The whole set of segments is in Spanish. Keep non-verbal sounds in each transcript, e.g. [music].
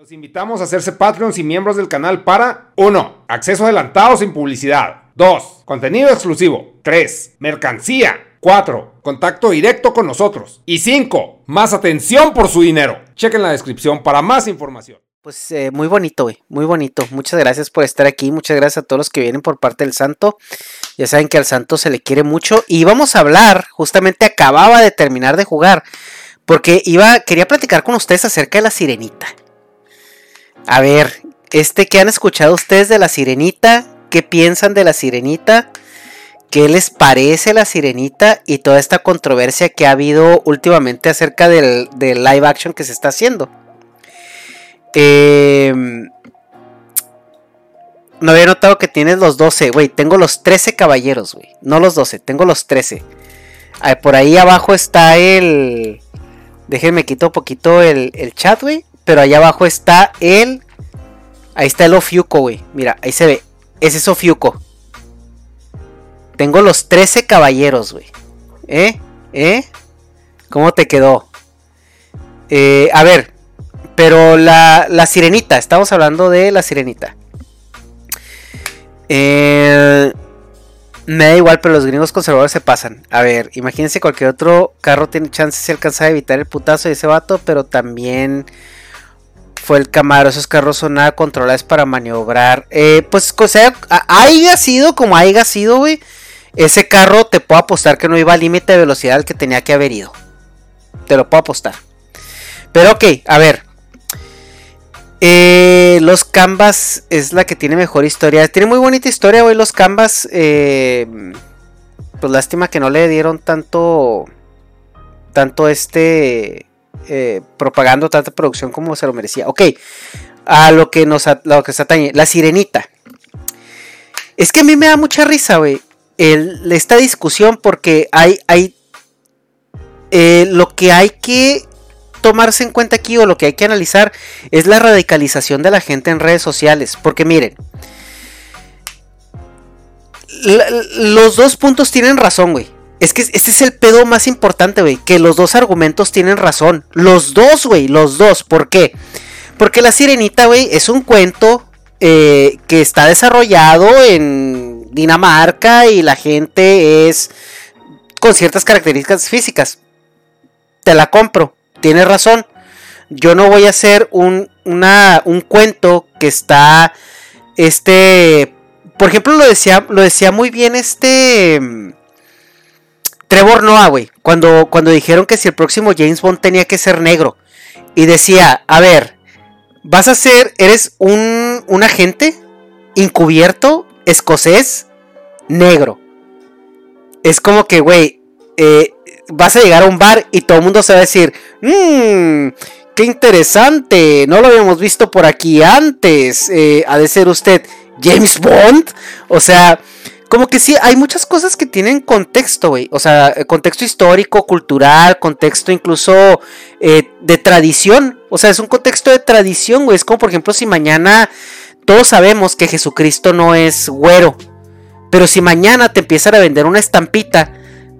Los invitamos a hacerse Patreons y miembros del canal para 1. Acceso adelantado sin publicidad. 2. Contenido exclusivo. 3. Mercancía. 4. Contacto directo con nosotros. Y 5. Más atención por su dinero. Chequen la descripción para más información. Pues eh, muy bonito, güey, muy bonito. Muchas gracias por estar aquí, muchas gracias a todos los que vienen por parte del santo. Ya saben que al santo se le quiere mucho. Y vamos a hablar, justamente acababa de terminar de jugar, porque iba, quería platicar con ustedes acerca de la sirenita. A ver, este, ¿qué han escuchado ustedes de la sirenita? ¿Qué piensan de la sirenita? ¿Qué les parece la sirenita? Y toda esta controversia que ha habido últimamente acerca del, live action que se está haciendo. Em, no había notado que tienes los 12, güey. Tengo los 13 caballeros, güey. No los 12, tengo los 13. por ahí abajo está el... Déjenme quito un poquito el, el chat, güey. Pero allá abajo está el. Ahí está el Ofiuco, güey. Mira, ahí se ve. Ese es Ofiuco. Tengo los 13 caballeros, güey. ¿Eh? ¿Eh? ¿Cómo te quedó? Eh, a ver. Pero la, la sirenita. Estamos hablando de la sirenita. Eh, me da igual, pero los gringos conservadores se pasan. A ver, imagínense cualquier otro carro tiene chance de alcanzar a evitar el putazo de ese vato, pero también fue el Camaro. Esos carros son nada controlados para maniobrar. Eh, pues, o sea, haya sido como haya sido, güey. Ese carro te puedo apostar que no iba al límite de velocidad al que tenía que haber ido. Te lo puedo apostar. Pero ok, a ver. Eh, los Canvas es la que tiene mejor historia. Tiene muy bonita historia, güey. Los Canvas. Eh, pues lástima que no le dieron tanto. Tanto este eh, propagando tanta producción como se lo merecía. Ok, a lo que nos lo que se atañe, la sirenita. Es que a mí me da mucha risa, güey, esta discusión porque hay, hay eh, lo que hay que tomarse en cuenta aquí o lo que hay que analizar es la radicalización de la gente en redes sociales. Porque miren, los dos puntos tienen razón, güey. Es que ese es el pedo más importante, güey. Que los dos argumentos tienen razón. Los dos, güey. Los dos. ¿Por qué? Porque La Sirenita, güey, es un cuento eh, que está desarrollado en Dinamarca y la gente es con ciertas características físicas. Te la compro. Tienes razón. Yo no voy a hacer un, un cuento que está. Este. Por ejemplo, lo decía, lo decía muy bien este. Trevor Noah, güey, cuando, cuando dijeron que si el próximo James Bond tenía que ser negro. Y decía, a ver, vas a ser, eres un, un agente encubierto, escocés, negro. Es como que, güey, eh, vas a llegar a un bar y todo el mundo se va a decir, mmm, qué interesante, no lo habíamos visto por aquí antes. Eh, ha de ser usted James Bond. O sea, como que sí, hay muchas cosas que tienen contexto, güey. O sea, eh, contexto histórico, cultural, contexto incluso eh, de tradición. O sea, es un contexto de tradición, güey. Es como, por ejemplo, si mañana todos sabemos que Jesucristo no es güero. Pero si mañana te empiezan a vender una estampita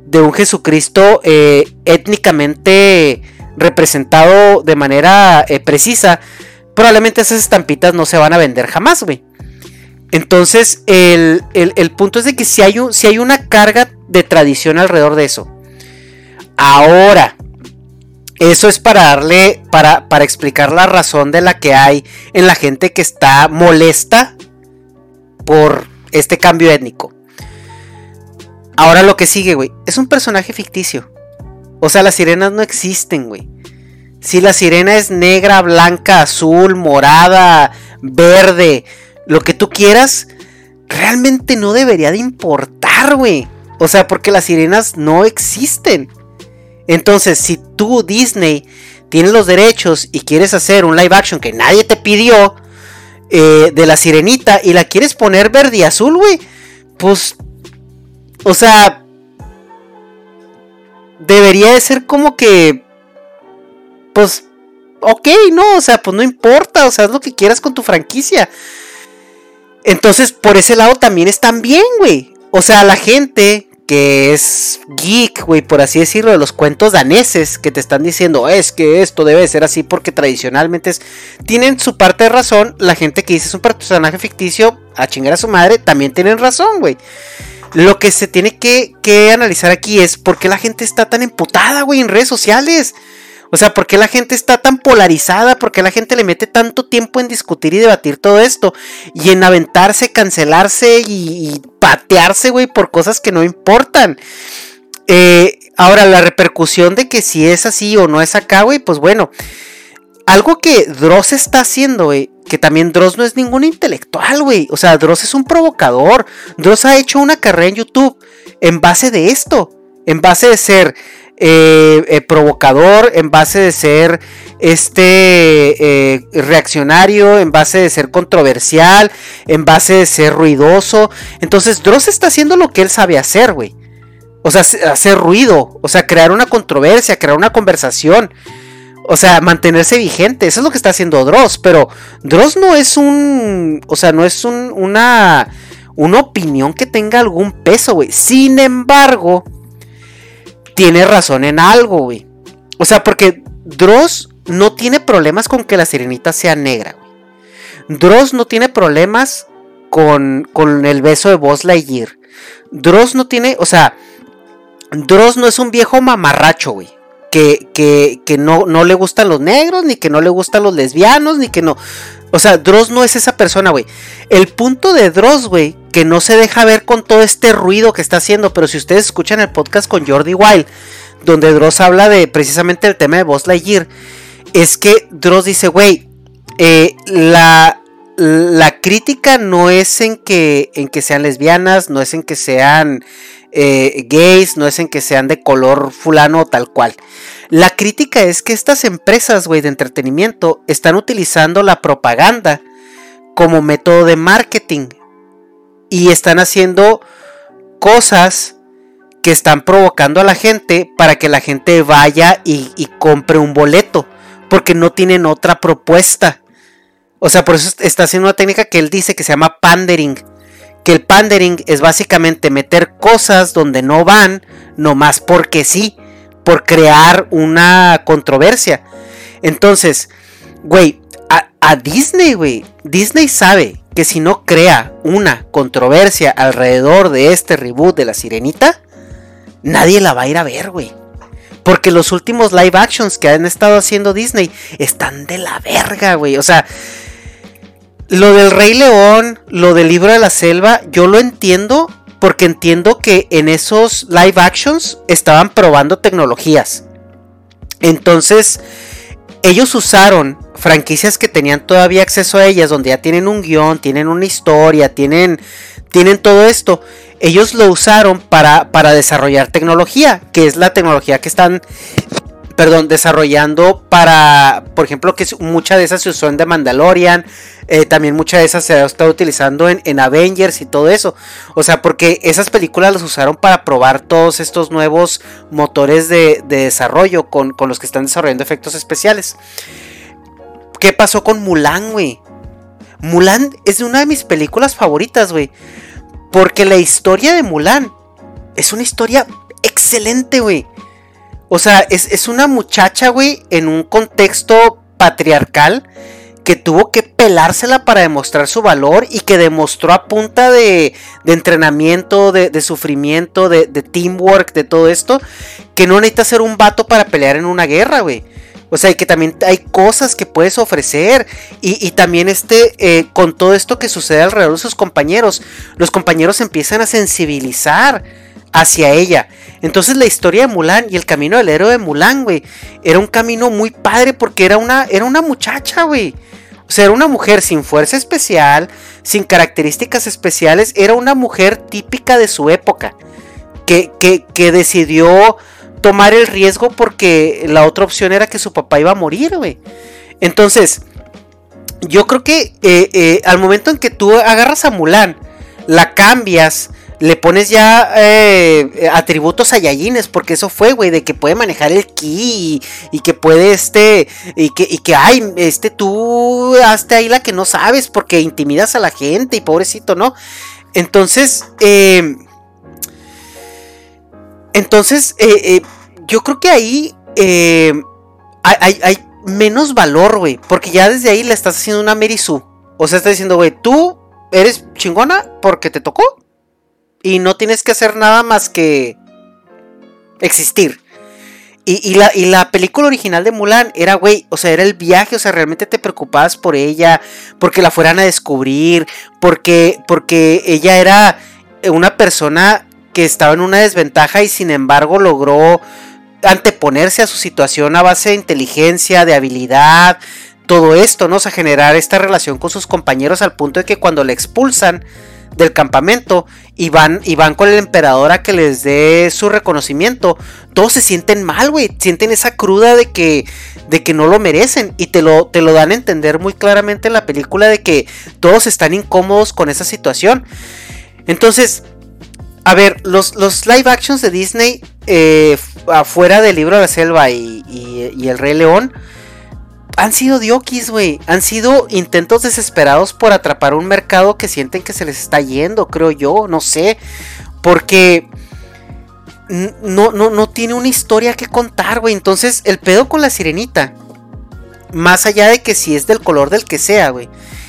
de un Jesucristo eh, étnicamente representado de manera precisa, probablemente esas estampitas no se van a vender jamás, güey. Entonces, el, punto es de que si hay, un, si hay una carga de tradición alrededor de eso. Ahora, eso es para darle, para, para explicar la razón de la que hay en la gente que está molesta por este cambio étnico. Ahora lo que sigue, güey, es un personaje ficticio. O sea, las sirenas no existen, güey. Si la sirena es negra, blanca, azul, morada, verde, lo que tú quieras, realmente no debería de importar, güey. O sea, porque las sirenas no existen. Entonces, si tú, Disney, tienes los derechos y quieres hacer un live action que nadie te pidió eh, de la sirenita y la quieres poner verde y azul, güey, pues, o sea, debería de ser como que, pues, ok, no, o sea, pues no importa, o sea, haz lo que quieras con tu franquicia. Entonces, por ese lado también están bien, güey. O sea, la gente que es geek, güey, por así decirlo, de los cuentos daneses que te están diciendo, es que esto debe ser así porque tradicionalmente. Tienen su parte de razón, la gente que dice es un personaje ficticio, a chingar a su madre, también tienen razón, güey. Lo que se tiene que, que analizar aquí es por qué la gente está tan emputada, güey, en redes sociales. O sea, ¿por qué la gente está tan polarizada? ¿Por qué la gente le mete tanto tiempo en discutir y debatir todo esto? Y en aventarse, cancelarse y, patearse, güey, por cosas que no importan. Eh, ahora, la repercusión de que si es así o no es acá, güey, pues bueno. Algo que Dross está haciendo, güey, que también Dross no es ningún intelectual, güey. O sea, Dross es un provocador. Dross ha hecho una carrera en YouTube en base de esto. En base de ser eh, eh, provocador, en base de ser este eh, reaccionario, en base de ser controversial, en base de ser ruidoso. Entonces Dross está haciendo lo que él sabe hacer, güey. O sea, hacer ruido, o sea, crear una controversia, crear una conversación. O sea, mantenerse vigente, eso es lo que está haciendo Dross, pero Dross no es un, o sea, no es un, una, una opinión que tenga algún peso, güey. Sin embargo, tiene razón en algo, güey. O sea, porque Dross no tiene problemas con que la sirenita sea negra, güey. Dross no tiene problemas con, con el beso de Buzz Lightyear. Dross no tiene, o sea, Dross no es un viejo mamarracho, güey. Que, que, no, no, le gustan los negros, ni que no le gustan los lesbianos, ni que no. O sea, Dross no es esa persona, güey. El punto de Dross, güey, que no se deja ver con todo este ruido que está haciendo. Pero si ustedes escuchan el podcast con Jordi Wild, donde Dross habla de precisamente el tema de Buzz Lightyear, es que Dross dice, güey, eh, la, la crítica no es en que, en que sean lesbianas, no es en que sean eh, gays, no es en que sean de color fulano o tal cual. La crítica es que estas empresas, güey, de entretenimiento están utilizando la propaganda como método de marketing y están haciendo cosas que están provocando a la gente para que la gente vaya y, compre un boleto, porque no tienen otra propuesta. O sea, por eso está haciendo una técnica que él dice que se llama pandering. Que el pandering es básicamente meter cosas donde no van, nomás porque sí, por crear una controversia. Entonces, güey, a, a Disney, güey, Disney sabe que si no crea una controversia alrededor de este reboot de la sirenita, nadie la va a ir a ver, güey. Porque los últimos live actions que han estado haciendo Disney están de la verga, güey. O sea, lo del Rey León, lo del libro de la selva, yo lo entiendo porque entiendo que en esos live actions estaban probando tecnologías. Entonces, ellos usaron franquicias que tenían todavía acceso a ellas, donde ya tienen un guion, tienen una historia, tienen, tienen todo esto. Ellos lo usaron para, para desarrollar tecnología, que es la tecnología que están perdón, desarrollando para, por ejemplo, que mucha de esas se usó en The Mandalorian, eh, también mucha de esas se ha estado utilizando en, Avengers y todo eso. O sea, porque esas películas las usaron para probar todos estos nuevos motores de, desarrollo con, con, los que están desarrollando efectos especiales. ¿Qué pasó con Mulan, güey? Mulan es una de mis películas favoritas, güey. Porque la historia de Mulan es una historia excelente, güey. O sea, es, una muchacha, güey, en un contexto patriarcal que tuvo que pelársela para demostrar su valor y que demostró a punta de, de entrenamiento, de, de sufrimiento, de, de, teamwork, de todo esto, que no necesita ser un vato para pelear en una guerra, güey. O sea, y que también hay cosas que puedes ofrecer. Y, y también este, eh, con todo esto que sucede alrededor de sus compañeros, los compañeros empiezan a sensibilizar hacia ella. Entonces la historia de Mulan y el camino del héroe de Mulan, güey, era un camino muy padre porque era una, era una muchacha, güey. O sea, era una mujer sin fuerza especial, sin características especiales, era una mujer típica de su época, que, que, decidió tomar el riesgo porque la otra opción era que su papá iba a morir, güey. Entonces, yo creo que eh, eh, al momento en que tú agarras a Mulan, la cambias, le pones ya eh, atributos a Yayines, porque eso fue, güey, de que puede manejar el ki y, que puede este, y que, y que, ay, este, tú hazte ahí la que no sabes porque intimidas a la gente y pobrecito, ¿no? Entonces, eh, Entonces, eh, yo creo que ahí hay, menos valor, güey. Porque ya desde ahí le estás haciendo una Merisu. O sea, está diciendo, güey, tú eres chingona porque te tocó. Y no tienes que hacer nada más que existir. Y, la, y, la, película original de Mulan era, güey, o sea, era el viaje, o sea, realmente te preocupabas por ella, porque la fueran a descubrir, porque, porque ella era una persona que estaba en una desventaja y sin embargo logró anteponerse a su situación a base de inteligencia, de habilidad, todo esto, ¿no? O sea, generar esta relación con sus compañeros al punto de que cuando le expulsan del campamento y van, y van con el emperador a que les dé su reconocimiento, todos se sienten mal, güey, sienten esa cruda de que, de que no lo merecen. Y te lo, te lo dan a entender muy claramente en la película de que todos están incómodos con esa situación. Entonces, a ver, los, los live actions de Disney eh, afuera del libro de la selva y, y, el Rey León han sido diokis, güey. Han sido intentos desesperados por atrapar un mercado que sienten que se les está yendo, creo yo, no sé. Porque no, no, no tiene una historia que contar, güey. Entonces, el pedo con la sirenita, más allá de que si es del color del que sea, güey,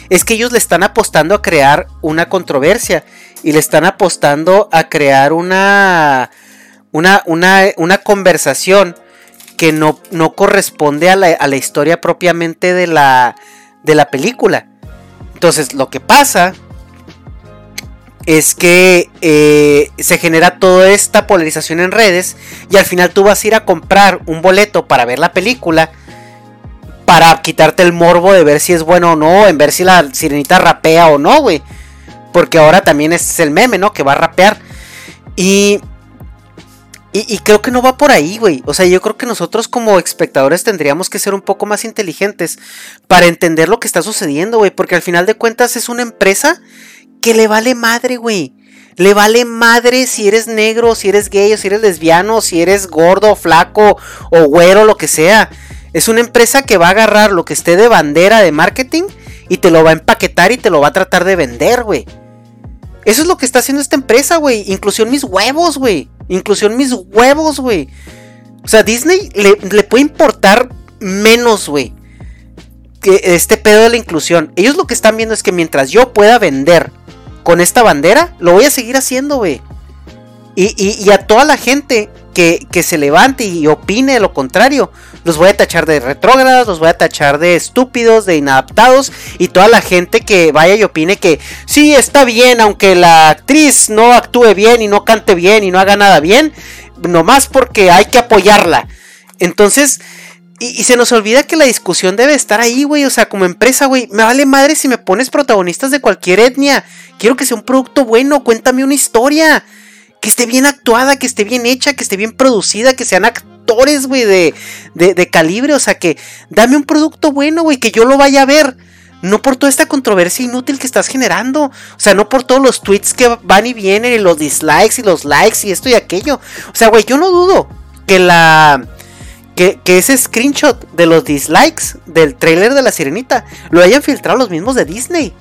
es que ellos le están apostando a crear una controversia y le están apostando a crear una, una, una, conversación que no, no corresponde a la, historia propiamente de la, de la película. Entonces, lo que pasa es que eh, se genera toda esta polarización en redes y al final tú vas a ir a comprar un boleto para ver la película para quitarte el morbo de ver si es bueno o no, en ver si la sirenita rapea o no, güey. Porque ahora también es el meme, ¿no? Que va a rapear. Y, y, creo que no va por ahí, güey. O sea, yo creo que nosotros como espectadores tendríamos que ser un poco más inteligentes para entender lo que está sucediendo, güey. Porque al final de cuentas es una empresa que le vale madre, güey. Le vale madre si eres negro, si eres gay, si eres lesbiano, si eres gordo, flaco o güero, lo que sea. Es una empresa que va a agarrar lo que esté de bandera de marketing y te lo va a empaquetar y te lo va a tratar de vender, güey. Eso es lo que está haciendo esta empresa, güey. Inclusión mis huevos, güey. Inclusión mis huevos, güey. O sea, Disney le, puede importar menos, güey. Que este pedo de la inclusión. Ellos lo que están viendo es que mientras yo pueda vender con esta bandera, lo voy a seguir haciendo, güey. Y, y, a toda la gente que, se levante y opine lo contrario, los voy a tachar de retrógradas, los voy a tachar de estúpidos, de inadaptados y toda la gente que vaya y opine que sí está bien, aunque la actriz no actúe bien y no cante bien y no haga nada bien, nomás porque hay que apoyarla. Entonces, y, se nos olvida que la discusión debe estar ahí, güey. O sea, como empresa, güey. Me vale madre si me pones protagonistas de cualquier etnia. Quiero que sea un producto bueno. Cuéntame una historia. Que esté bien actuada, que esté bien hecha, que esté bien producida, que sean actores, güey, de, de, calibre. O sea, que dame un producto bueno, güey, que yo lo vaya a ver. No por toda esta controversia inútil que estás generando. O sea, no por todos los tweets que van y vienen y los dislikes y los likes y esto y aquello. O sea, güey, yo no dudo que la... Que, que, ese screenshot de los dislikes del trailer de la sirenita lo hayan filtrado los mismos de Disney.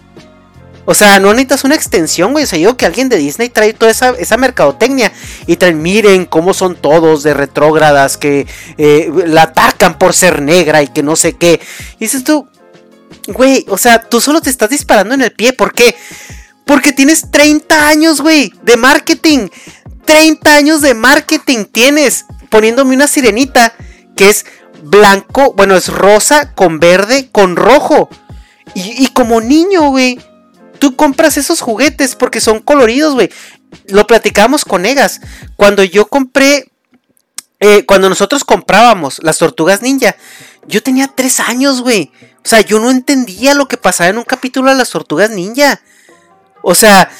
O sea, no necesitas una extensión, güey. O sea, yo que alguien de Disney trae toda esa, mercadotecnia y traen, miren cómo son todos de retrógradas que eh, la atacan por ser negra y que no sé qué. Y dices tú, güey, o sea, tú solo te estás disparando en el pie. ¿Por qué? Porque tienes 30 años, güey, de marketing. 30 años de marketing tienes poniéndome una sirenita que es blanco, bueno, es rosa con verde con rojo. Y, y como niño, güey, Tú compras esos juguetes porque son coloridos, güey. Lo platicamos con Egas. Cuando yo compré, eh, cuando nosotros comprábamos las tortugas ninja, yo tenía tres años, güey. O sea, yo no entendía lo que pasaba en un capítulo de las tortugas ninja. O sea,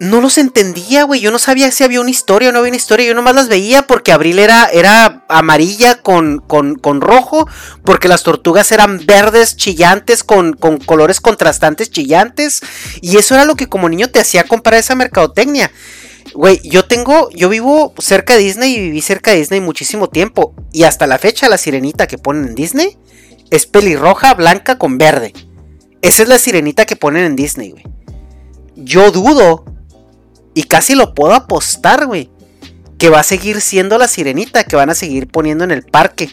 no los entendía, güey. Yo no sabía si había una historia o no había una historia. Yo nomás las veía porque Abril era, era amarilla con, con, con rojo. Porque las tortugas eran verdes, chillantes, con, con, colores contrastantes, chillantes. Y eso era lo que como niño te hacía comprar esa mercadotecnia. Güey, yo tengo, yo vivo cerca de Disney y viví cerca de Disney muchísimo tiempo. Y hasta la fecha la sirenita que ponen en Disney es pelirroja, blanca con verde. Esa es la sirenita que ponen en Disney, güey. Yo dudo y casi lo puedo apostar, güey. que va a seguir siendo la sirenita que van a seguir poniendo en el parque.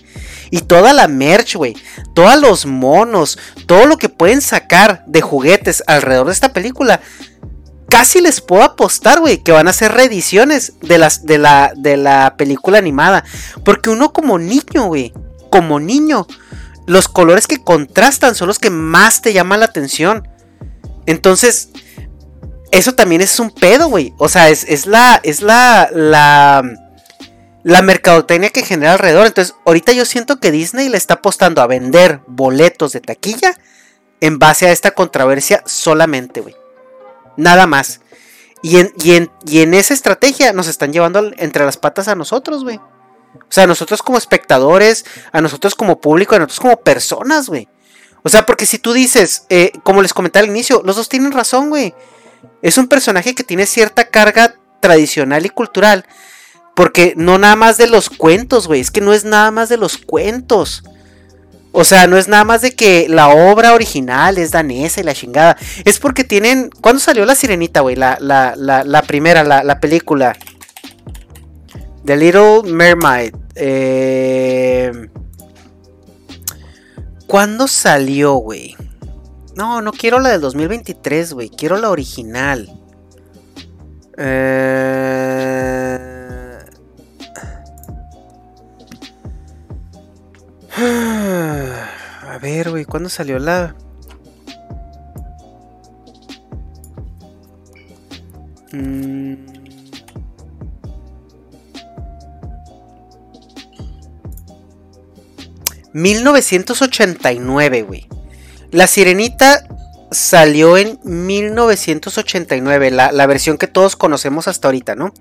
Y toda la merch, güey, todos los monos, todo lo que pueden sacar de juguetes alrededor de esta película, casi les puedo apostar, güey, que van a ser reediciones de, las, de, la, de la película animada. Porque uno como niño, güey, como niño, los colores que contrastan son los que más te llaman la atención. Entonces, eso también es un pedo, güey. O sea, es, la, es la, la, la mercadotecnia que genera alrededor. Entonces, ahorita yo siento que Disney le está apostando a vender boletos de taquilla en base a esta controversia solamente, güey. Nada más. Y en, y, en, esa estrategia nos están llevando entre las patas a nosotros, güey. O sea, a nosotros como espectadores, a nosotros como público, a nosotros como personas, güey. O sea, porque si tú dices, eh, como les comenté al inicio, los dos tienen razón, güey. Es un personaje que tiene cierta carga tradicional y cultural. Porque no nada más de los cuentos, güey. Es que no es nada más de los cuentos. O sea, no es nada más de que la obra original es danesa y la chingada. Es porque tienen. ¿Cuándo salió La Sirenita, güey? La, la, la, primera, la, película. The Little Mermaid. Eh... ¿Cuándo salió, güey? No, no quiero la del 2023, güey. Quiero la original. Eh... [sighs] A ver, güey, ¿cuándo salió la...? Mm... 1989, güey. La Sirenita salió en 1989, la, la, versión que todos conocemos hasta ahorita, ¿no?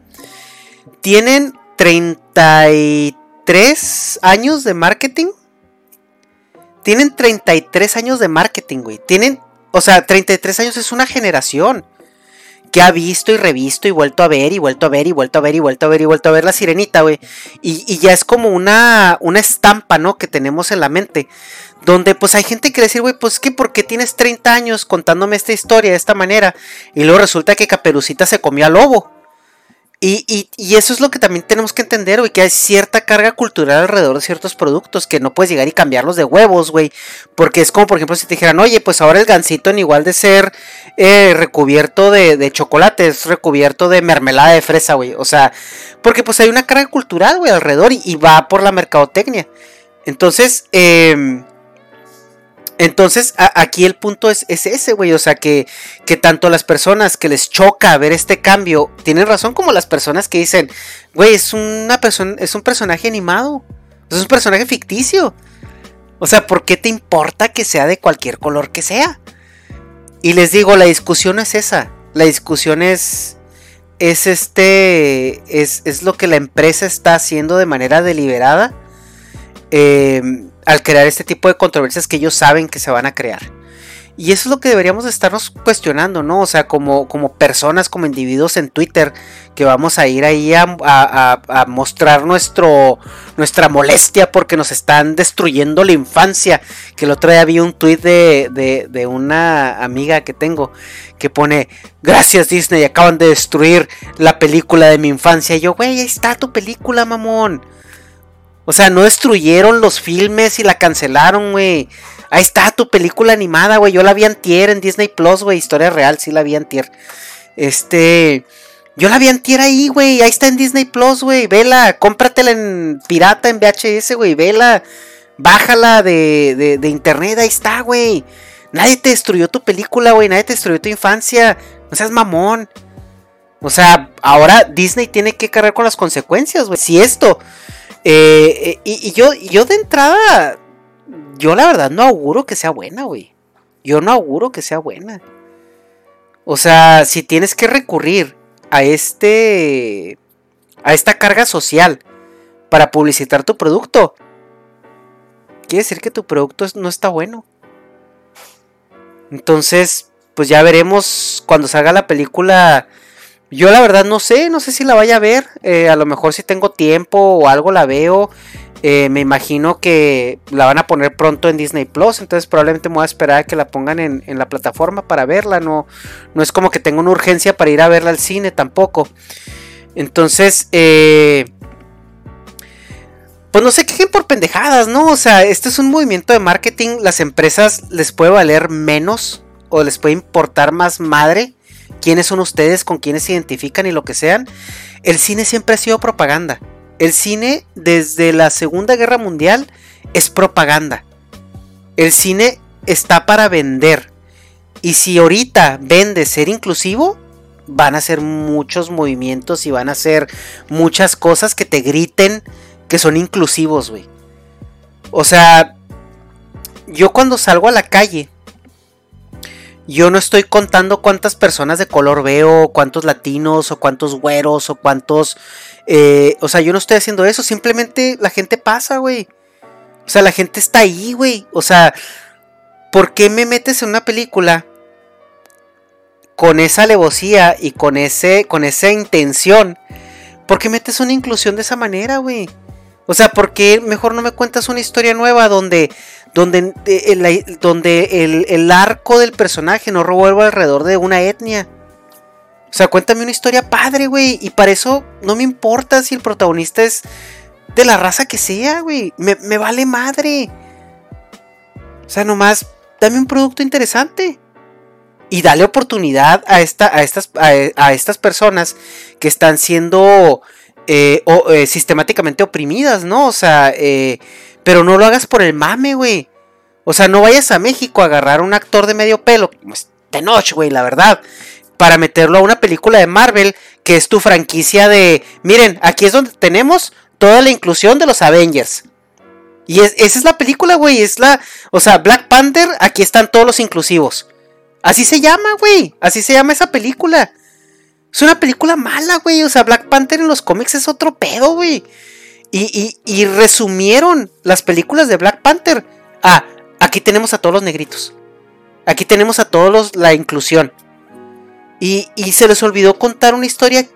Tienen 33 años de marketing. Tienen 33 años de marketing, güey. Tienen, o sea, 33 años es una generación ha visto y revisto y vuelto a ver y vuelto a ver y vuelto a ver y vuelto a ver y vuelto a ver la sirenita, güey. Y, ya es como una, una estampa, ¿no? Que tenemos en la mente. Donde pues hay gente que decir, güey, pues que porque tienes 30 años contándome esta historia de esta manera. Y luego resulta que Caperucita se comió al lobo. Y, eso es lo que también tenemos que entender, güey, que hay cierta carga cultural alrededor de ciertos productos que no puedes llegar y cambiarlos de huevos, güey. Porque es como, por ejemplo, si te dijeran, oye, pues ahora el gansito en igual de ser eh, recubierto de, de, chocolate, es recubierto de mermelada de fresa, güey. O sea, porque pues hay una carga cultural, güey, alrededor y, y va por la mercadotecnia. Entonces, eh, entonces, aquí el punto es, ese, güey. O sea, que, tanto las personas que les choca ver este cambio tienen razón, como las personas que dicen, güey, es una persona, es un personaje animado. Es un personaje ficticio. O sea, ¿por qué te importa que sea de cualquier color que sea? Y les digo, la discusión no es esa. La discusión es. Es este. Es, es lo que la empresa está haciendo de manera deliberada. Eh al crear este tipo de controversias que ellos saben que se van a crear. Y eso es lo que deberíamos estarnos cuestionando, ¿no? O sea, como, como personas, como individuos en Twitter, que vamos a ir ahí a, mostrar nuestro, nuestra molestia porque nos están destruyendo la infancia. Que el otro día vi un tweet de, de una amiga que tengo que pone, gracias Disney, acaban de destruir la película de mi infancia. Y yo, güey, ahí está tu película, mamón. O sea, no destruyeron los filmes y la cancelaron, güey. Ahí está tu película animada, güey. Yo la vi antier en Disney Plus, güey. Historia real, sí la vi antier. Este. Yo la vi antier ahí, güey. Ahí está en Disney Plus, güey. Vela. Cómpratela en pirata, en VHS, güey. Vela. Bájala de, de, de internet. Ahí está, güey. Nadie te destruyó tu película, güey. Nadie te destruyó tu infancia. No seas mamón. O sea, ahora Disney tiene que cargar con las consecuencias, güey. Si esto eh, y, yo, yo de entrada, yo la verdad no auguro que sea buena, güey. Yo no auguro que sea buena. O sea, si tienes que recurrir a este. a esta carga social para publicitar tu producto, quiere decir que tu producto no está bueno. Entonces, pues ya veremos cuando salga la película yo la verdad no sé, no sé si la vaya a ver. Eh, a lo mejor si tengo tiempo o algo la veo. Eh, me imagino que la van a poner pronto en Disney Plus. Entonces probablemente me voy a esperar a que la pongan en, la plataforma para verla. No, no es como que tengo una urgencia para ir a verla al cine tampoco. Entonces, eh, pues no se quejen por pendejadas, ¿no? O sea, este es un movimiento de marketing. Las empresas les puede valer menos o les puede importar más madre quiénes son ustedes, con quiénes se identifican y lo que sean. El cine siempre ha sido propaganda. El cine desde la Segunda Guerra Mundial es propaganda. El cine está para vender. Y si ahorita vende ser inclusivo, van a hacer muchos movimientos y van a hacer muchas cosas que te griten que son inclusivos, güey. O sea, yo cuando salgo a la calle, yo no estoy contando cuántas personas de color veo, cuántos latinos, o cuántos güeros, o cuántos... Eh, o sea, yo no estoy haciendo eso, simplemente la gente pasa, güey. O sea, la gente está ahí, güey. O sea, ¿por qué me metes en una película con esa alevosía y con, ese, con esa intención? ¿Por qué metes una inclusión de esa manera, güey? O sea, ¿por qué mejor no me cuentas una historia nueva donde, donde, eh, el, donde el, arco del personaje no revuelva alrededor de una etnia? O sea, cuéntame una historia padre, güey. Y para eso no me importa si el protagonista es de la raza que sea, güey. Me, vale madre. O sea, nomás dame un producto interesante. Y dale oportunidad a, esta, a, estas, a estas personas que están siendo eh, o, eh, sistemáticamente oprimidas, ¿no? O sea, eh, pero no lo hagas por el mame, güey. O sea, no vayas a México a agarrar a un actor de medio pelo, pues, de noche, güey, la verdad, para meterlo a una película de Marvel, que es tu franquicia de, miren, aquí es donde tenemos toda la inclusión de los Avengers. Y esa es la película, güey, es la, o sea, Black Panther, aquí están todos los inclusivos. Así se llama, güey, así se llama esa película. Es una película mala, güey. O sea, Black Panther en los cómics es otro pedo, güey. Y, resumieron las películas de Black Panther. Ah, aquí tenemos a todos los negritos. Aquí tenemos a todos los, la inclusión. Y, se les olvidó contar una historia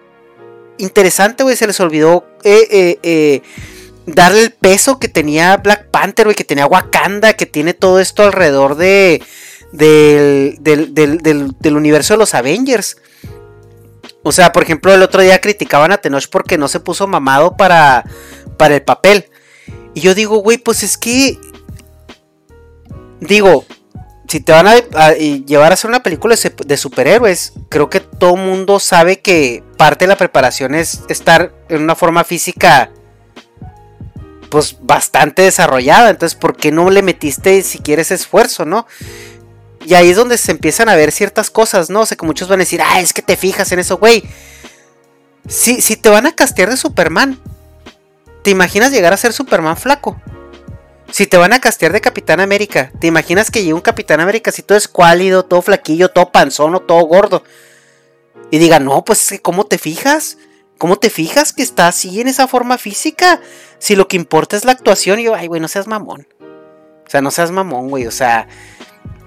interesante, güey. Se les olvidó eh, eh, eh, darle el peso que tenía Black Panther, güey. Que tenía Wakanda, que tiene todo esto alrededor de, del, del universo de los Avengers. O sea, por ejemplo, el otro día criticaban a Tenoch porque no se puso mamado para, para el papel. Y yo digo, güey, pues es que. Digo, si te van a, llevar a hacer una película de, superhéroes, creo que todo mundo sabe que parte de la preparación es estar en una forma física. Pues bastante desarrollada. Entonces, ¿por qué no le metiste si quieres esfuerzo, no? Y ahí es donde se empiezan a ver ciertas cosas, ¿no? O sea, que muchos van a decir, ah, es que te fijas en eso, güey. Si, si te van a castear de Superman, ¿te imaginas llegar a ser Superman flaco? Si te van a castear de Capitán América, ¿te imaginas que llegue un Capitán América si todo es cuálido, todo flaquillo, todo panzón o todo gordo? Y diga, no, pues, ¿cómo te fijas? ¿Cómo te fijas que está así en esa forma física? Si lo que importa es la actuación, y yo, ay, güey, no seas mamón. O sea, no seas mamón, güey. O sea,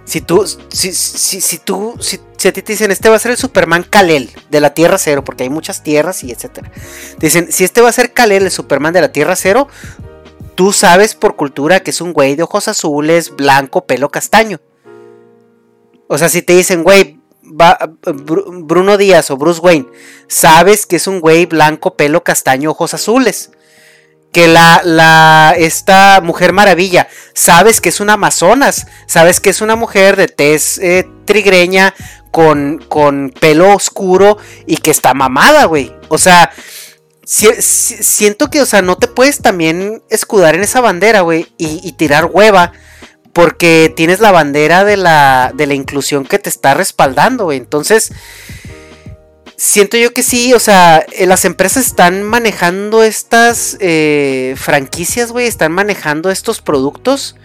si tú, si, si, tú, si, a ti te dicen, este va a ser el Superman Kalel de la Tierra Cero, porque hay muchas tierras y etcétera. dicen, si este va a ser Kalel, el Superman de la Tierra Cero, tú sabes por cultura que es un güey de ojos azules, blanco, pelo castaño. O sea, si te dicen, güey, Bruno Díaz o Bruce Wayne, sabes que es un güey blanco, pelo castaño, ojos azules que la, la, esta mujer maravilla, sabes que es una amazonas, sabes que es una mujer de tez eh, trigreña con, con pelo oscuro y que está mamada, güey. O sea, siento que, o sea, no te puedes también escudar en esa bandera, güey, y, tirar hueva. Porque tienes la bandera de la, de la inclusión que te está respaldando, güey. Entonces, siento yo que sí, o sea, eh, las empresas están manejando estas eh, franquicias, güey, están manejando estos productos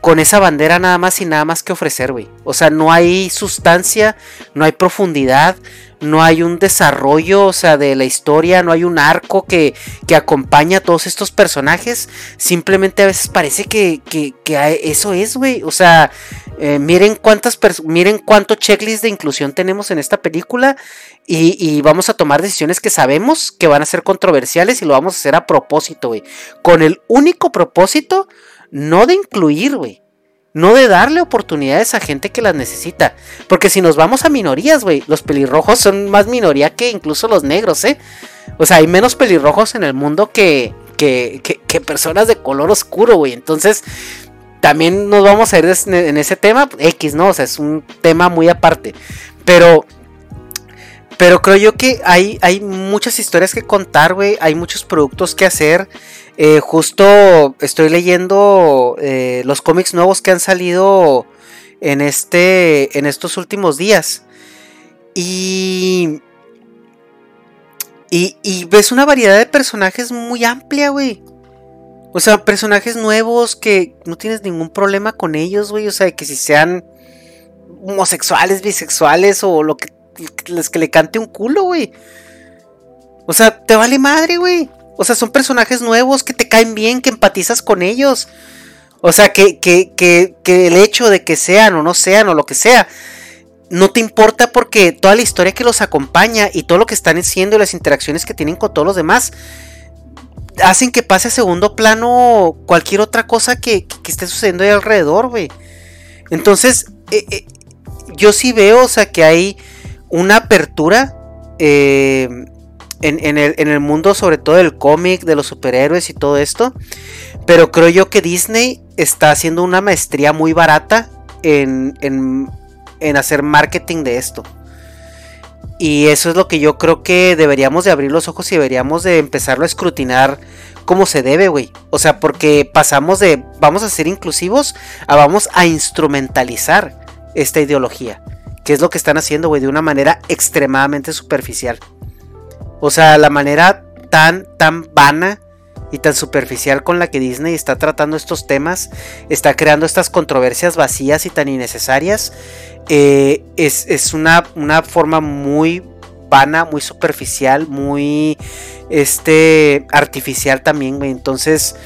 con esa bandera nada más y nada más que ofrecer, güey. O sea, no hay sustancia, no hay profundidad, no hay un desarrollo, o sea, de la historia, no hay un arco que, que acompaña a todos estos personajes. Simplemente a veces parece que, que, que eso es, güey. O sea, eh, miren cuántas miren cuánto checklist de inclusión tenemos en esta película y, y, vamos a tomar decisiones que sabemos que van a ser controversiales y lo vamos a hacer a propósito, güey. Con el único propósito, no de incluir, güey no de darle oportunidades a gente que las necesita. Porque si nos vamos a minorías, güey, los pelirrojos son más minoría que incluso los negros, ¿eh? O sea, hay menos pelirrojos en el mundo que, que, que, personas de color oscuro, güey. Entonces, también nos vamos a ir en ese tema. X, ¿no? O sea, es un tema muy aparte. Pero pero creo yo que hay, hay muchas historias que contar, güey. Hay muchos productos que hacer. Eh, justo estoy leyendo eh, los cómics nuevos que han salido en, este, en estos últimos días. Y, y, y ves una variedad de personajes muy amplia, güey. O sea, personajes nuevos que no tienes ningún problema con ellos, güey. O sea, que si sean homosexuales, bisexuales o lo que les que le cante un culo, güey. O sea, te vale madre, güey. O sea, son personajes nuevos que te caen bien, que empatizas con ellos. O sea, que, que, que, que el hecho de que sean o no sean o lo que sea, no te importa porque toda la historia que los acompaña y todo lo que están haciendo y las interacciones que tienen con todos los demás hacen que pase a segundo plano cualquier otra cosa que, esté sucediendo ahí alrededor, güey. Entonces, eh, eh, yo sí veo, o sea, que hay una apertura eh, en, el, mundo, sobre todo del cómic, de los superhéroes y todo esto. Pero creo yo que Disney está haciendo una maestría muy barata en, hacer marketing de esto. Y eso es lo que yo creo que deberíamos de abrir los ojos y deberíamos de empezarlo a escrutinar como se debe, güey. O sea, porque pasamos de vamos a ser inclusivos a vamos a instrumentalizar esta ideología. Que es lo que están haciendo, güey, de una manera extremadamente superficial. O sea, la manera tan, tan vana y tan superficial con la que Disney está tratando estos temas, está creando estas controversias vacías y tan innecesarias, eh, es, una, una, forma muy vana, muy superficial, muy este, artificial también. Entonces,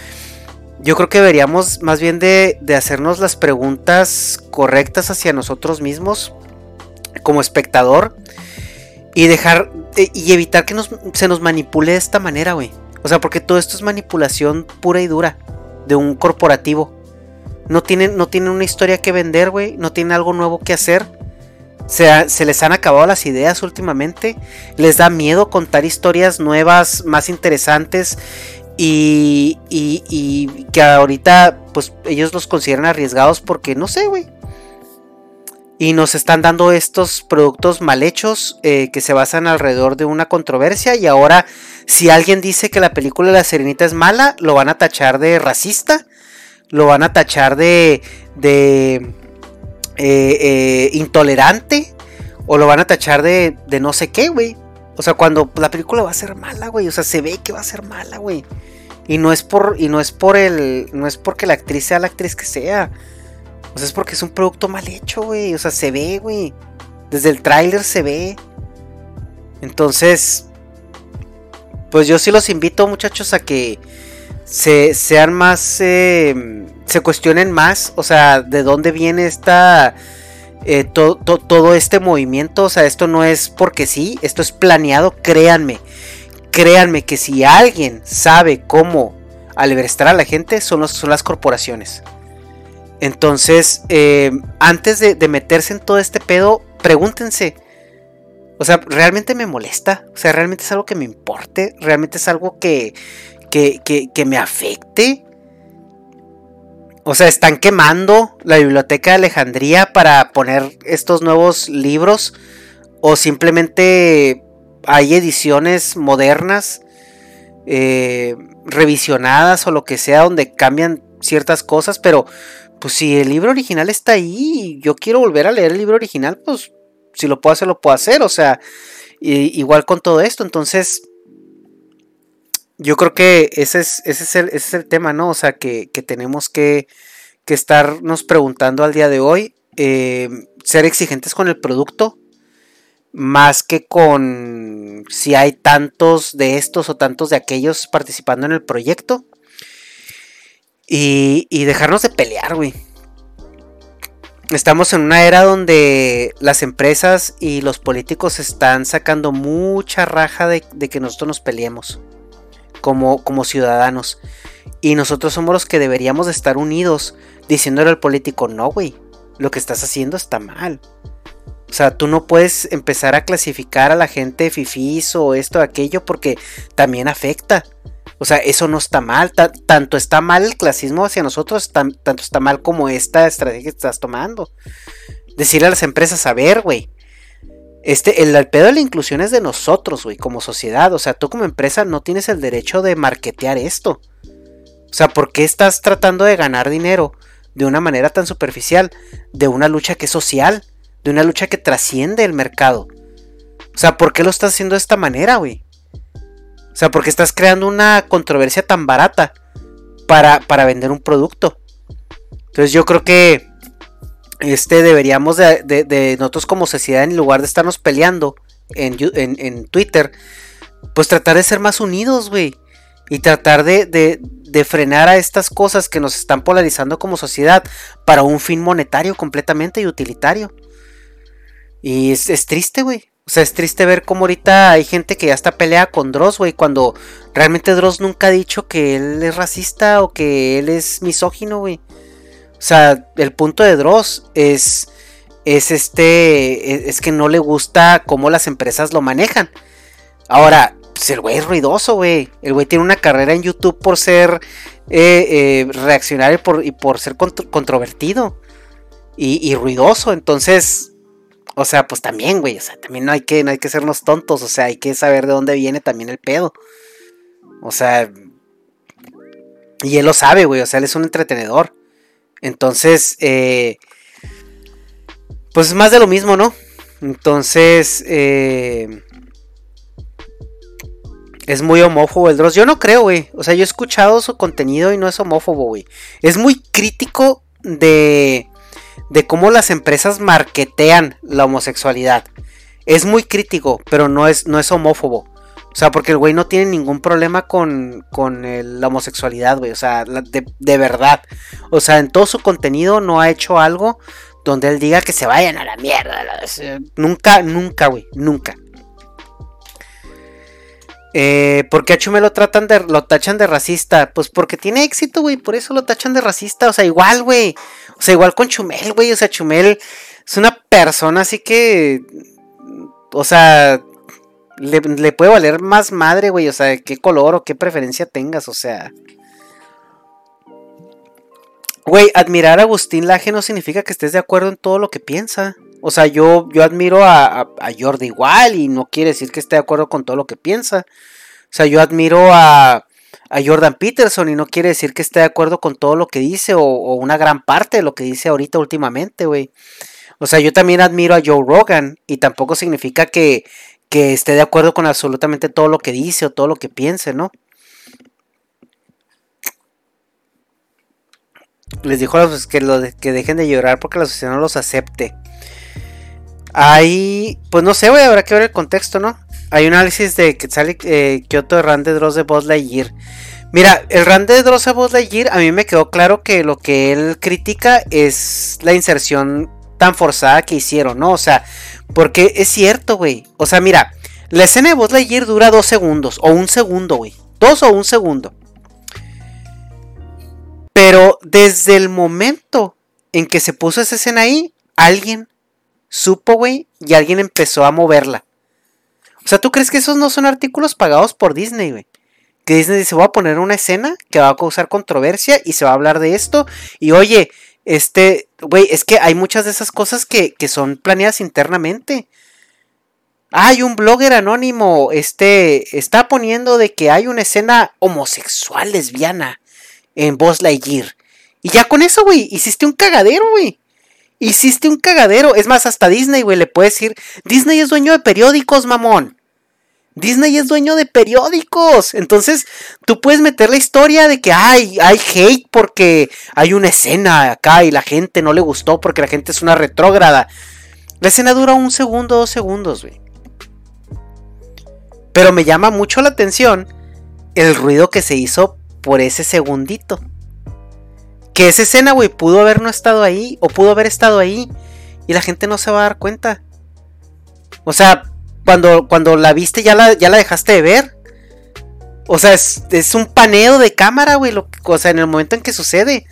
yo creo que deberíamos más bien de, de hacernos las preguntas correctas hacia nosotros mismos como espectador y dejar eh, y evitar que se nos manipule de esta manera, güey. O sea, porque todo esto es manipulación pura y dura de un corporativo. No tienen, no tienen una historia que vender, güey. No tienen algo nuevo que hacer. Se, se, les han acabado las ideas últimamente. Les da miedo contar historias nuevas, más interesantes. Y, y, y que ahorita, pues ellos los consideran arriesgados porque, no sé, güey y nos están dando estos productos mal hechos eh, que se basan alrededor de una controversia y ahora si alguien dice que la película de la Serenita es mala, lo van a tachar de racista, lo van a tachar de, de eh, eh, intolerante o lo van a tachar de, de no sé qué, güey. O sea, cuando la película va a ser mala, güey, o sea, se ve que va a ser mala, güey. Y no es por y no es por el no es porque la actriz sea la actriz que sea. O sea, es porque es un producto mal hecho, güey. O sea, se ve, güey. Desde el tráiler se ve. Entonces, pues yo sí los invito, muchachos, a que se sean más, eh, se cuestionen más, o sea, de dónde viene esta, eh, todo este movimiento. O sea, esto no es porque sí, esto es planeado, créanme. Créanme que si alguien sabe cómo albertar a la gente, son, son las corporaciones. Entonces, eh, antes de, meterse en todo este pedo, pregúntense. O sea, ¿realmente me molesta? O sea, ¿realmente es algo que me importe? ¿Realmente es algo que, que, que, me afecte? O sea, ¿están quemando la biblioteca de Alejandría para poner estos nuevos libros? ¿O simplemente hay ediciones modernas, eh, revisionadas o lo que sea, donde cambian ciertas cosas? Pero pues si el libro original está ahí y yo quiero volver a leer el libro original, pues si lo puedo hacer, lo puedo hacer. O sea, igual con todo esto. Entonces, yo creo que ese es, ese es, el, tema, ¿no? O sea, que, tenemos que, que, estarnos preguntando al día de hoy. Eh, ser exigentes con el producto. Más que con si hay tantos de estos o tantos de aquellos participando en el proyecto. Y, dejarnos de pelear, güey. Estamos en una era donde las empresas y los políticos están sacando mucha raja de, que nosotros nos peleemos como, como ciudadanos. Y nosotros somos los que deberíamos de estar unidos diciéndole al político, no, güey, lo que estás haciendo está mal. O sea, tú no puedes empezar a clasificar a la gente fifís o esto aquello porque también afecta. O sea, eso no está mal. tanto está mal el clasismo hacia nosotros, tanto está mal como esta estrategia que estás tomando. Decirle a las empresas, a ver, güey. Este, el, pedo de la inclusión es de nosotros, güey, como sociedad. O sea, tú como empresa no tienes el derecho de marketear esto. O sea, ¿por qué estás tratando de ganar dinero de una manera tan superficial de una lucha que es social? de una lucha que trasciende el mercado. O sea, ¿por qué lo estás haciendo de esta manera, güey? O sea, ¿por qué estás creando una controversia tan barata para, para vender un producto. Entonces yo creo que este deberíamos de, nosotros como sociedad, en lugar de estarnos peleando en, en Twitter, pues tratar de ser más unidos, güey. Y tratar de, de, frenar a estas cosas que nos están polarizando como sociedad para un fin monetario completamente y utilitario. Y es, triste, güey. O sea, es triste ver cómo ahorita hay gente que ya está pelea con Dross, güey, cuando realmente Dross nunca ha dicho que él es racista o que él es misógino, güey. O sea, el punto de Dross es es este es, que no le gusta cómo las empresas lo manejan. Ahora, pues el güey es ruidoso, güey. El güey tiene una carrera en YouTube por ser eh, eh, reaccionario y por ser controvertido y, y ruidoso. Entonces, o sea, pues también, güey. O sea, también no hay que, no hay que sernos tontos. O sea, hay que saber de dónde viene también el pedo. O sea. Y él lo sabe, güey. O sea, él es un entretenedor. Entonces, eh, pues es más de lo mismo, ¿no? Entonces, eh, es muy homófobo el Dross. Yo no creo, güey. O sea, yo he escuchado su contenido y no es homófobo, güey. Es muy crítico de de cómo las empresas marketean la homosexualidad. Es muy crítico, pero no es, no es homófobo. O sea, porque el güey no tiene ningún problema con, con la homosexualidad, güey. O sea, de, de, verdad. O sea, en todo su contenido no ha hecho algo donde él diga que se vayan a la mierda. Nunca, nunca, güey. Nunca. Eh, ¿Por qué a Chumel lo tratan de, lo tachan de racista? Pues porque tiene éxito, güey, por eso lo tachan de racista, o sea, igual, güey, o sea, igual con Chumel, güey, o sea, Chumel es una persona así que, o sea, le, le puede valer más madre, güey, o sea, qué color o qué preferencia tengas, o sea. Güey, admirar a Agustín Laje no significa que estés de acuerdo en todo lo que piensa. O sea, yo, yo admiro a, a, Jordi igual y no quiere decir que esté de acuerdo con todo lo que piensa. O sea, yo admiro a, a Jordan Peterson y no quiere decir que esté de acuerdo con todo lo que dice o, una gran parte de lo que dice ahorita últimamente, güey. O sea, yo también admiro a Joe Rogan y tampoco significa que, que esté de acuerdo con absolutamente todo lo que dice o todo lo que piense, ¿no? Les dijo a los que, lo que dejen de llorar porque la sociedad no los acepte. Ahí, pues no sé, güey, habrá que ver el contexto, ¿no? Hay un análisis de que sale eh, Kyoto de Rand de Dross de Buzz Lightyear. Mira, el Rand de Dross de Buzz Lightyear, a mí me quedó claro que lo que él critica es la inserción tan forzada que hicieron, ¿no? O sea, porque es cierto, güey. O sea, mira, la escena de Buzz Lightyear dura dos segundos, o un segundo, güey. Dos o un segundo. Pero desde el momento en que se puso esa escena ahí, alguien supo, güey, y alguien empezó a moverla. O sea, ¿tú crees que esos no son artículos pagados por Disney, güey? Que Disney dice, voy a poner una escena que va a causar controversia y se va a hablar de esto. Y oye, este, güey, es que hay muchas de esas cosas que, que son planeadas internamente. Hay un blogger anónimo, este, está poniendo de que hay una escena homosexual lesbiana en Buzz Lightyear. Y ya con eso, güey, hiciste un cagadero, güey. Hiciste un cagadero. Es más, hasta Disney, güey, le puede decir. Disney es dueño de periódicos, mamón. Disney es dueño de periódicos. Entonces, tú puedes meter la historia de que hay, hay hate porque hay una escena acá y la gente no le gustó porque la gente es una retrógrada. La escena dura un segundo, dos segundos, güey. Pero me llama mucho la atención el ruido que se hizo por ese segundito. Que esa escena, güey, pudo haber no estado ahí o pudo haber estado ahí y la gente no se va a dar cuenta. O sea, cuando, cuando la viste ya la, ya la dejaste de ver. O sea, es, un paneo de cámara, güey, o sea, en el momento en que sucede.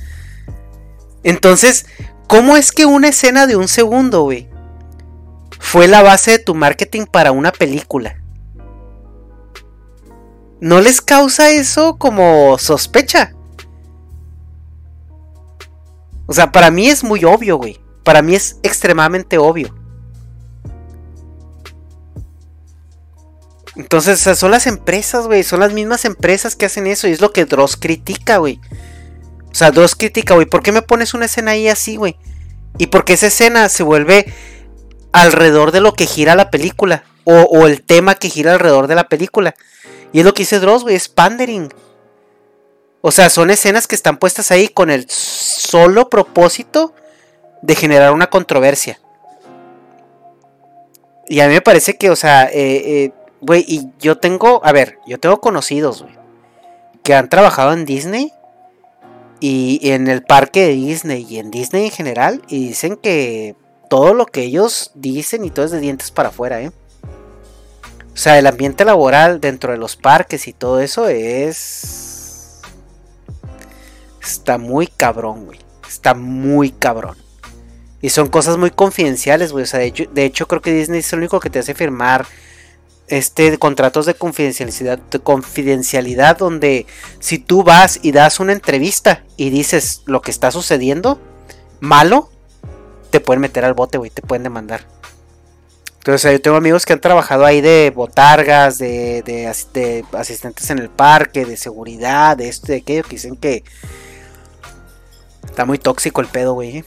Entonces, ¿cómo es que una escena de un segundo, güey, fue la base de tu marketing para una película. ¿No les causa eso como sospecha? O sea, para mí es muy obvio, güey. Para mí es extremadamente obvio. Entonces, son las empresas, güey. Son las mismas empresas que hacen eso. Y es lo que Dross critica, güey. O sea, Dross critica, güey. ¿Por qué me pones una escena ahí así, güey? Y porque esa escena se vuelve alrededor de lo que gira la película. O, el tema que gira alrededor de la película. Y es lo que dice Dross, güey. Es pandering. O sea, son escenas que están puestas ahí con el solo propósito de generar una controversia. Y a mí me parece que, o sea, eh, eh, güey, y yo tengo, a ver, yo tengo conocidos, güey, que han trabajado en Disney y en el parque de Disney y en Disney en general y dicen que todo lo que ellos dicen y todo es de dientes para afuera, ¿eh? O sea, el ambiente laboral dentro de los parques y todo eso es... Está muy cabrón, güey. Está muy cabrón. Y son cosas muy confidenciales, güey. O sea, de hecho, de hecho, creo que Disney es el único que te hace firmar este contratos de confidencialidad, de confidencialidad donde si tú vas y das una entrevista y dices lo que está sucediendo malo, te pueden meter al bote, güey, te pueden demandar. Entonces yo tengo amigos que han trabajado ahí de botargas, de, de, asistentes en el parque, de seguridad, de esto, de aquello, que dicen que está muy tóxico el pedo, güey.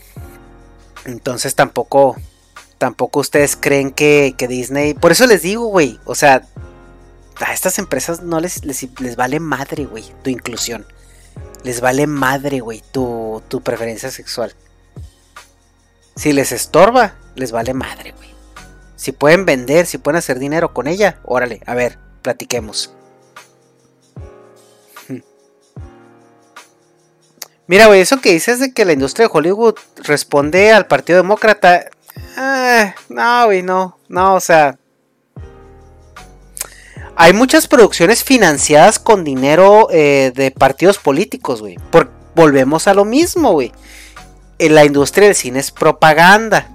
Entonces tampoco, tampoco ustedes creen que, Disney... Por eso les digo, güey, o sea, a estas empresas no les, les, vale madre, güey, tu inclusión. Les vale madre, güey, tu, tu preferencia sexual. Si les estorba, les vale madre, güey. Si pueden vender, si pueden hacer dinero con ella, órale, a ver, platiquemos. Mira, güey, eso que dices de que la industria de Hollywood responde al Partido Demócrata. Eh, no, güey, no. No, o sea. Hay muchas producciones financiadas con dinero eh, de partidos políticos, güey. Volvemos a lo mismo, güey. La industria del cine es propaganda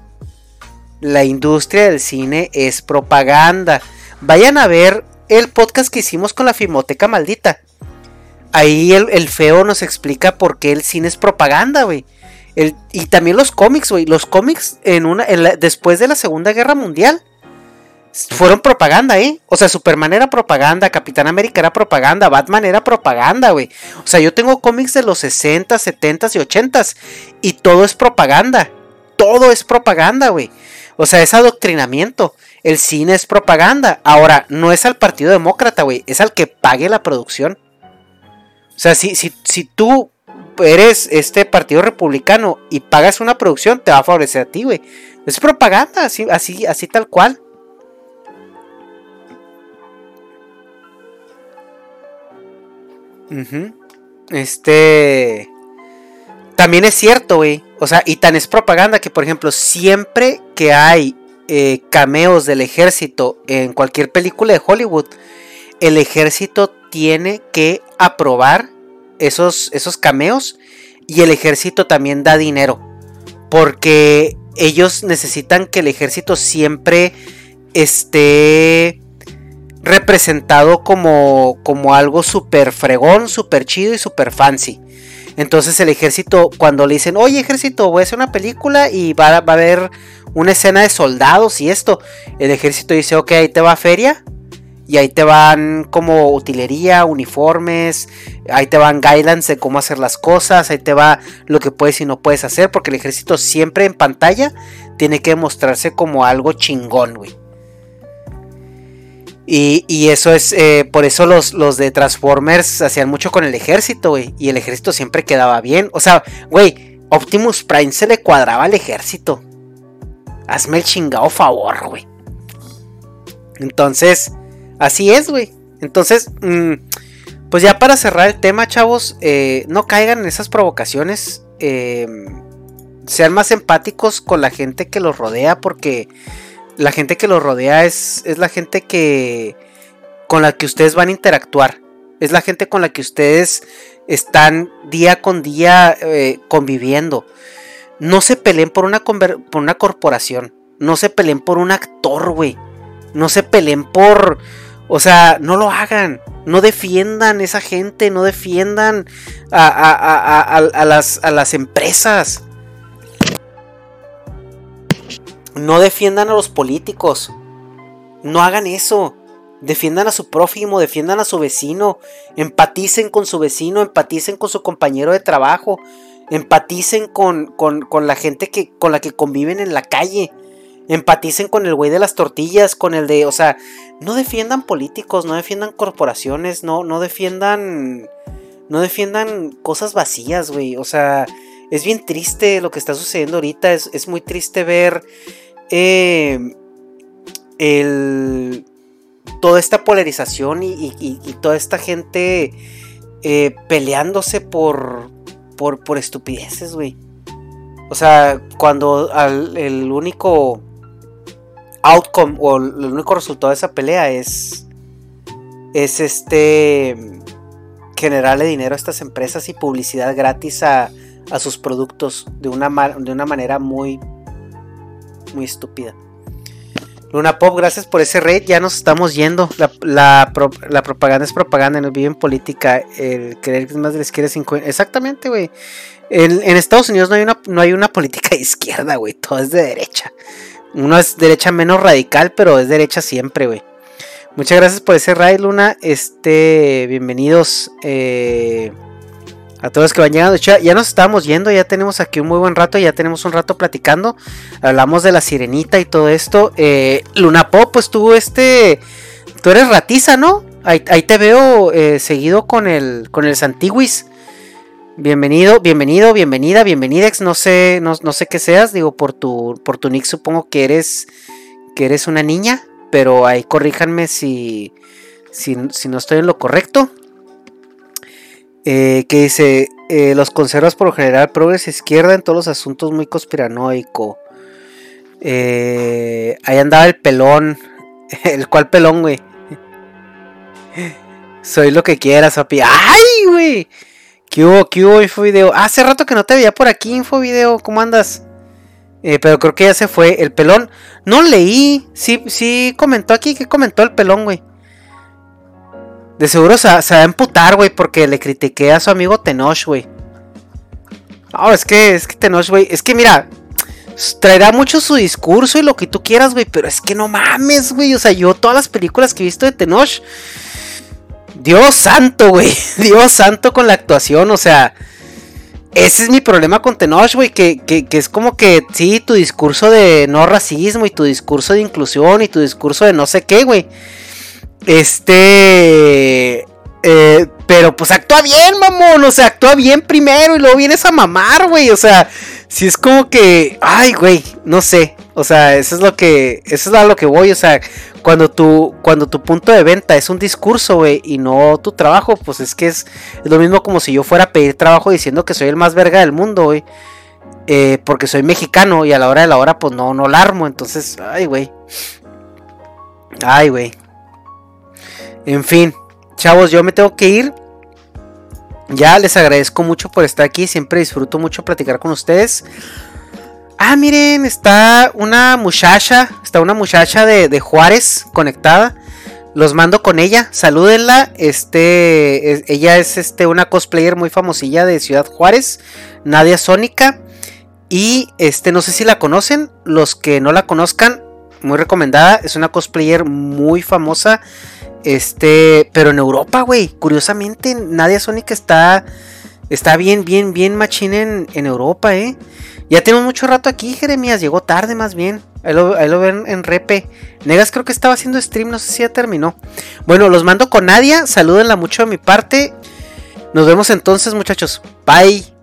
la industria del cine es propaganda. Vayan a ver el podcast que hicimos con la Filmoteca Maldita. Ahí el, feo nos explica por qué el cine es propaganda, güey. y también los cómics, güey. Los cómics en una, después de la Segunda Guerra Mundial fueron propaganda, ¿eh? O sea, Superman era propaganda, Capitán América era propaganda, Batman era propaganda, güey. O sea, yo tengo cómics de los 60, 70 y 80 y todo es propaganda. Todo es propaganda, güey. O sea, es adoctrinamiento. El cine es propaganda. Ahora, no es al Partido Demócrata, güey. Es al que pague la producción. O sea, si, si, si tú eres este Partido Republicano y pagas una producción, te va a favorecer a ti, güey. Es propaganda, así, así, así tal cual. Este. También es cierto, güey. O sea, y tan es propaganda que, por ejemplo, siempre que hay eh, cameos del ejército en cualquier película de Hollywood, el ejército tiene que aprobar esos, esos cameos y el ejército también da dinero. Porque ellos necesitan que el ejército siempre esté representado como, como algo súper fregón, súper chido y súper fancy. Entonces el ejército, cuando le dicen, oye ejército, voy a hacer una película y va, a haber una escena de soldados y esto, el ejército dice, ok, ahí te va feria. Y ahí te van como utilería, uniformes, ahí te van guidelines de cómo hacer las cosas, ahí te va lo que puedes y no puedes hacer, porque el ejército siempre en pantalla tiene que mostrarse como algo chingón, güey. Y, eso es, eh, por eso los, los de Transformers hacían mucho con el ejército, güey. Y el ejército siempre quedaba bien. O sea, güey, Optimus Prime se le cuadraba al ejército. Hazme el chingado favor, güey. Entonces, así es, güey. Entonces, mm, pues ya para cerrar el tema, chavos, eh, no caigan en esas provocaciones. Em, sean más empáticos con la gente que los rodea porque la gente que los rodea es, es la gente que con la que ustedes van a interactuar. Es la gente con la que ustedes están día con día eh, conviviendo. No se peleen por una, por una corporación. No se peleen por un actor, güey. No se peleen por... O sea, no lo hagan. No defiendan esa gente. No defiendan a, las, a las empresas. No defiendan a los políticos. No hagan eso. Defiendan a su prójimo, defiendan a su vecino, empaticen con su vecino, empaticen con su compañero de trabajo, empaticen con, con, la gente que, con la que conviven en la calle, empaticen con el güey de las tortillas, con el de, o sea, no defiendan políticos, no defiendan corporaciones, no, no defiendan, no defiendan cosas vacías, güey, o sea, es bien triste lo que está sucediendo ahorita, es, es muy triste ver eh, el toda esta polarización y, toda esta gente eh, peleándose por, por, estupideces, güey. O sea, cuando el único outcome o el único resultado de esa pelea es, es este generarle dinero a estas empresas y publicidad gratis a, a sus productos de una, de una manera muy, muy estúpida. Luna Pop, gracias por ese raid. Ya nos estamos yendo. La, propaganda es propaganda, no vive en política. El creer que más les quiere 50. Exactamente, güey. En, Estados Unidos no hay, no hay una política de izquierda, güey. Todo es de derecha. Uno es derecha menos radical, pero es derecha siempre, güey. Muchas gracias por ese raid, Luna. Este, bienvenidos. Eh, a todos los que van llegando. Ya nos estamos yendo, ya tenemos aquí un muy buen rato, ya tenemos un rato platicando. Hablamos de la sirenita y todo esto. Eh, Luna Pop, pues tú este. Tú eres ratiza, ¿no? Ahí, te veo eh, seguido con el, con el Santiguis. Bienvenido, bienvenido, bienvenida, bienvenida. No sé, no, sé qué seas. Digo, por tu, por tu nick supongo que eres, que eres una niña. Pero ahí corríjanme si, si, si no estoy en lo correcto. Eh, que dice, eh, los conservas por lo general progres izquierda en todos los asuntos muy conspiranoico. Eh, ahí andaba el pelón. [laughs] ¿El cual pelón, güey? [laughs] Soy lo que quieras, papi. ¡Ay, güey! ¿Qué hubo, qué hubo, Infovideo? Ah, hace rato que no te veía por aquí, Infovideo. ¿Cómo andas? pero creo que ya se fue. El pelón. No leí. Sí, sí comentó aquí. ¿Qué comentó el pelón, güey? De seguro se, va a emputar, güey, porque le critiqué a su amigo Tenoch, güey. No, es que, es que Tenoch, güey, es que mira, traerá mucho su discurso y lo que tú quieras, güey, pero es que no mames, güey. O sea, yo todas las películas que he visto de Tenoch, Dios santo, güey, [laughs] Dios santo con la actuación, o sea, ese es mi problema con Tenoch, güey, que, que, es como que, sí, tu discurso de no racismo y tu discurso de inclusión y tu discurso de no sé qué, güey. Este. Eh, pero pues actúa bien, mamón. O sea, actúa bien primero y luego vienes a mamar, güey. O sea, si es como que. Ay, güey, no sé. O sea, eso es lo que. Eso es a lo que voy. O sea, cuando tu, cuando tu punto de venta es un discurso, güey, y no tu trabajo, pues es que es, lo mismo como si yo fuera a pedir trabajo diciendo que soy el más verga del mundo, güey. Eh, porque soy mexicano y a la hora de la hora, pues no, no la armo. Entonces, ay, güey. Ay, güey. En fin, chavos, yo me tengo que ir. Ya les agradezco mucho por estar aquí. Siempre disfruto mucho platicar con ustedes. Ah, miren, está una muchacha. Está una muchacha de, Juárez conectada. Los mando con ella. Salúdenla. Este. ella es este, una cosplayer muy famosilla de Ciudad Juárez. Nadia Sónica. Y este, no sé si la conocen. Los que no la conozcan, muy recomendada. Es una cosplayer muy famosa este, pero en Europa, güey, curiosamente, Nadia Sonic está, está bien, bien, bien machín en, Europa, ¿eh? Ya tenemos mucho rato aquí, Jeremías, llegó tarde más bien. Ahí lo, ven en repe. Negas creo que estaba haciendo stream, no sé si ya terminó. Bueno, los mando con Nadia, salúdenla mucho de mi parte. Nos vemos entonces, muchachos. Bye.